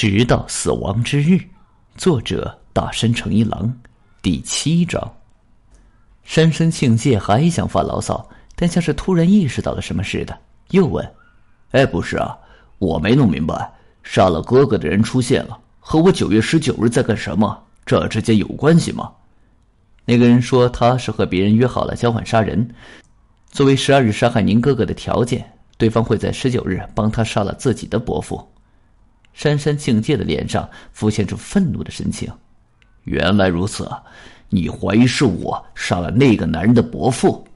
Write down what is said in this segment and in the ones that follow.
直到死亡之日，作者大山诚一郎，第七章。山深庆介还想发牢骚，但像是突然意识到了什么似的，又问：“哎，不是啊，我没弄明白，杀了哥哥的人出现了，和我九月十九日在干什么？这之间有关系吗？”那个人说：“他是和别人约好了交换杀人，作为十二日杀害您哥哥的条件，对方会在十九日帮他杀了自己的伯父。”珊珊境界的脸上浮现出愤怒的神情。原来如此，你怀疑是我杀了那个男人的伯父？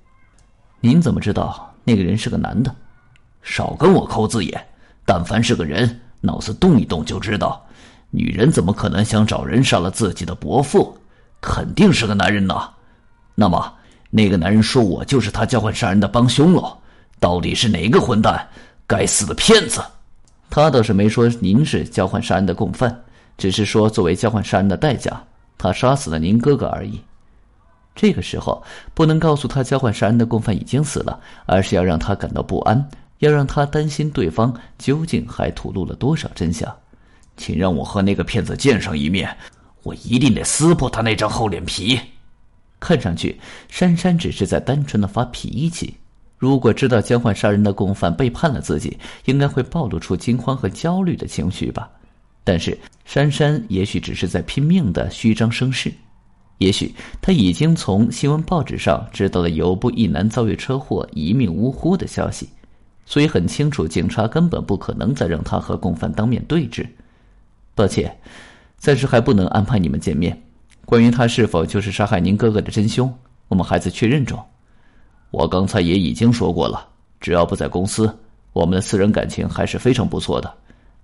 您怎么知道那个人是个男的？少跟我抠字眼！但凡是个人，脑子动一动就知道。女人怎么可能想找人杀了自己的伯父？肯定是个男人呐。那么，那个男人说我就是他交换杀人的帮凶喽？到底是哪个混蛋？该死的骗子！他倒是没说您是交换杀人的共犯，只是说作为交换杀人的代价，他杀死了您哥哥而已。这个时候不能告诉他交换杀人的共犯已经死了，而是要让他感到不安，要让他担心对方究竟还吐露了多少真相。请让我和那个骗子见上一面，我一定得撕破他那张厚脸皮。看上去，珊珊只是在单纯的发脾气。如果知道交换杀人的共犯背叛了自己，应该会暴露出惊慌和焦虑的情绪吧？但是珊珊也许只是在拼命的虚张声势，也许他已经从新闻报纸上知道了有部一男遭遇车祸一命呜呼的消息，所以很清楚警察根本不可能再让他和共犯当面对质。抱歉，暂时还不能安排你们见面。关于他是否就是杀害您哥哥的真凶，我们还在确认中。我刚才也已经说过了，只要不在公司，我们的私人感情还是非常不错的。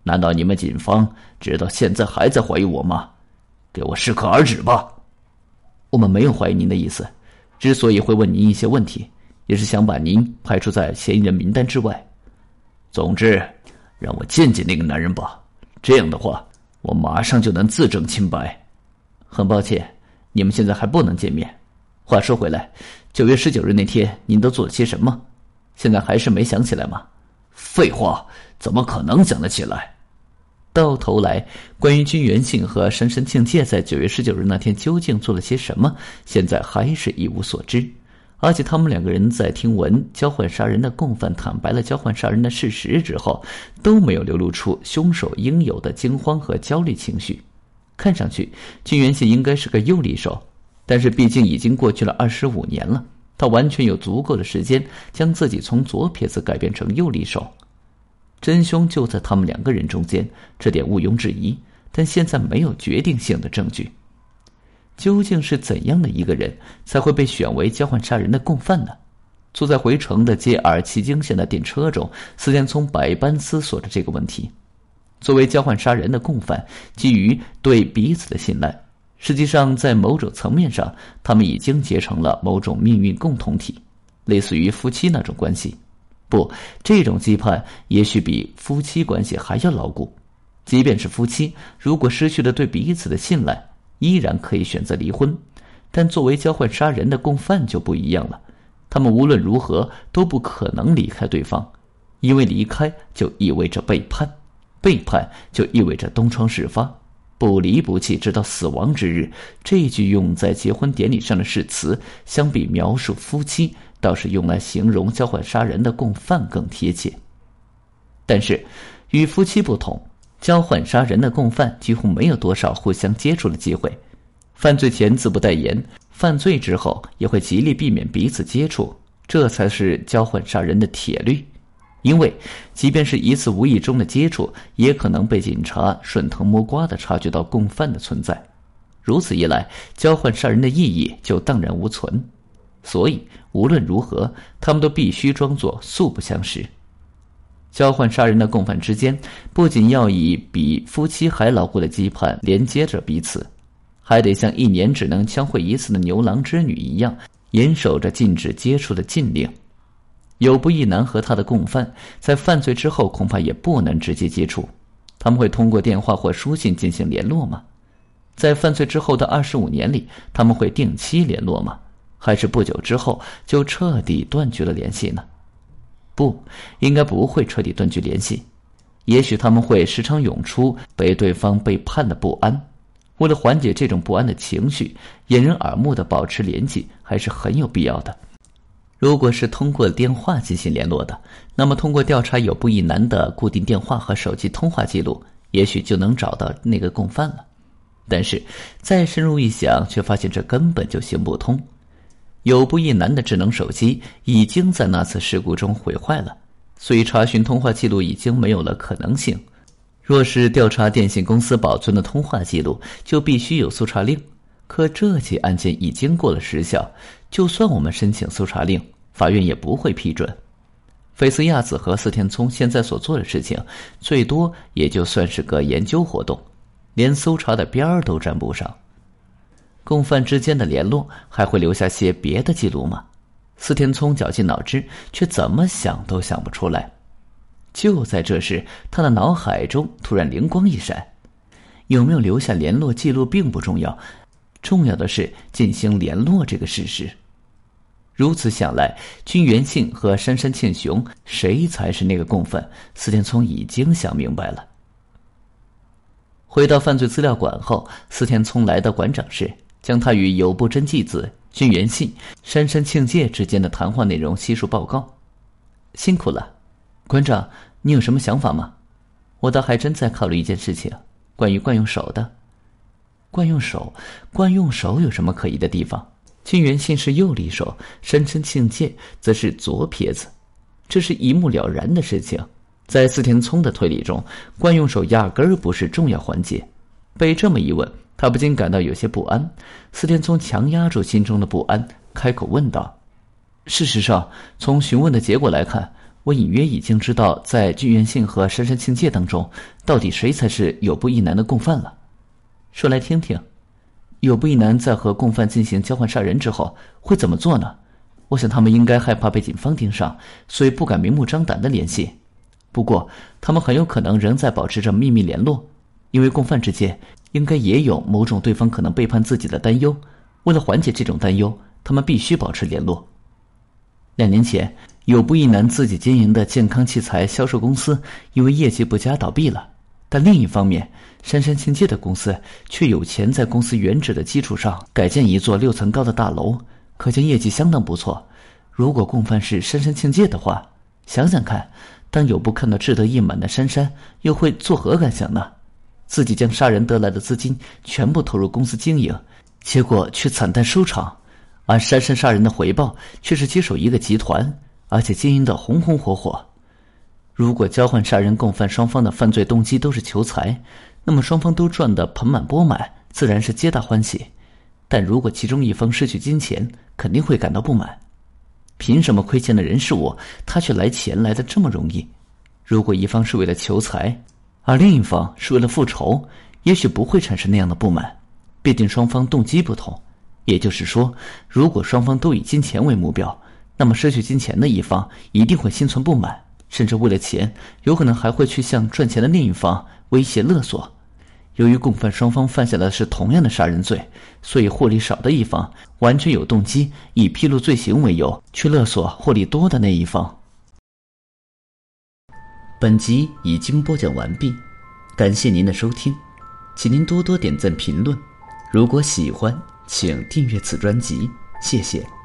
难道你们警方直到现在还在怀疑我吗？给我适可而止吧！我们没有怀疑您的意思，之所以会问您一些问题，也是想把您排除在嫌疑人名单之外。总之，让我见见那个男人吧，这样的话，我马上就能自证清白。很抱歉，你们现在还不能见面。话说回来。九月十九日那天，您都做了些什么？现在还是没想起来吗？废话，怎么可能想得起来？到头来，关于君元信和深深境界在九月十九日那天究竟做了些什么，现在还是一无所知。而且，他们两个人在听闻交换杀人的共犯坦白了交换杀人的事实之后，都没有流露出凶手应有的惊慌和焦虑情绪。看上去，君元信应该是个右利手。但是毕竟已经过去了二十五年了，他完全有足够的时间将自己从左撇子改变成右利手，真凶就在他们两个人中间，这点毋庸置疑。但现在没有决定性的证据，究竟是怎样的一个人才会被选为交换杀人的共犯呢？坐在回城的接尔奇京线的电车中，司田聪百般思索着这个问题。作为交换杀人的共犯，基于对彼此的信赖。实际上，在某种层面上，他们已经结成了某种命运共同体，类似于夫妻那种关系。不，这种羁绊也许比夫妻关系还要牢固。即便是夫妻，如果失去了对彼此的信赖，依然可以选择离婚。但作为交换杀人的共犯就不一样了，他们无论如何都不可能离开对方，因为离开就意味着背叛，背叛就意味着东窗事发。不离不弃，直到死亡之日。这句用在结婚典礼上的誓词，相比描述夫妻，倒是用来形容交换杀人的共犯更贴切。但是，与夫妻不同，交换杀人的共犯几乎没有多少互相接触的机会。犯罪前自不待言，犯罪之后也会极力避免彼此接触，这才是交换杀人的铁律。因为，即便是一次无意中的接触，也可能被警察顺藤摸瓜的察觉到共犯的存在。如此一来，交换杀人的意义就荡然无存。所以，无论如何，他们都必须装作素不相识。交换杀人的共犯之间，不仅要以比夫妻还牢固的羁绊连接着彼此，还得像一年只能相会一次的牛郎织女一样，严守着禁止接触的禁令。有不一男和他的共犯在犯罪之后恐怕也不能直接接触，他们会通过电话或书信进行联络吗？在犯罪之后的二十五年里，他们会定期联络吗？还是不久之后就彻底断绝了联系呢？不应该不会彻底断绝联系，也许他们会时常涌出被对方背叛的不安。为了缓解这种不安的情绪，掩人耳目的保持联系还是很有必要的。如果是通过电话进行联络的，那么通过调查有不一男的固定电话和手机通话记录，也许就能找到那个共犯了。但是再深入一想，却发现这根本就行不通。有不一男的智能手机已经在那次事故中毁坏了。所以，查询通话记录已经没有了可能性。若是调查电信公司保存的通话记录，就必须有搜查令。可这起案件已经过了时效，就算我们申请搜查令，法院也不会批准。菲斯亚子和四田聪现在所做的事情，最多也就算是个研究活动，连搜查的边儿都沾不上。共犯之间的联络还会留下些别的记录吗？司田聪绞尽脑汁，却怎么想都想不出来。就在这时，他的脑海中突然灵光一闪：有没有留下联络记录并不重要，重要的是进行联络这个事实。如此想来，君元庆和杉山庆雄谁才是那个共犯？司田聪已经想明白了。回到犯罪资料馆后，司田聪来到馆长室，将他与有部真纪子。君元信、杉山庆介之间的谈话内容悉数报告。辛苦了，馆长，你有什么想法吗？我倒还真在考虑一件事情，关于惯用手的。惯用手，惯用手有什么可疑的地方？金元信是右利手，山山庆介则是左撇子，这是一目了然的事情。在四田聪的推理中，惯用手压根儿不是重要环节。被这么一问。他不禁感到有些不安。司田聪强压住心中的不安，开口问道：“事实上，从询问的结果来看，我隐约已经知道，在金元信和山山庆介当中，到底谁才是有部一男的共犯了。说来听听，有部一男在和共犯进行交换杀人之后会怎么做呢？我想他们应该害怕被警方盯上，所以不敢明目张胆的联系。不过，他们很有可能仍在保持着秘密联络，因为共犯之间。”应该也有某种对方可能背叛自己的担忧，为了缓解这种担忧，他们必须保持联络。两年前，有不一男自己经营的健康器材销售公司因为业绩不佳倒闭了，但另一方面，杉山庆介的公司却有钱在公司原址的基础上改建一座六层高的大楼，可见业绩相当不错。如果共犯是杉山庆介的话，想想看，当有部看到志得意满的杉山，又会作何感想呢？自己将杀人得来的资金全部投入公司经营，结果却惨淡收场，而杉山杀人的回报却是接手一个集团，而且经营的红红火火。如果交换杀人共犯双方的犯罪动机都是求财，那么双方都赚得盆满钵满，自然是皆大欢喜。但如果其中一方失去金钱，肯定会感到不满。凭什么亏欠的人是我，他却来钱来的这么容易？如果一方是为了求财，而另一方是为了复仇，也许不会产生那样的不满，毕竟双方动机不同。也就是说，如果双方都以金钱为目标，那么失去金钱的一方一定会心存不满，甚至为了钱，有可能还会去向赚钱的另一方威胁勒索。由于共犯双方犯下的是同样的杀人罪，所以获利少的一方完全有动机以披露罪行为由去勒索获利多的那一方。本集已经播讲完毕，感谢您的收听，请您多多点赞评论。如果喜欢，请订阅此专辑，谢谢。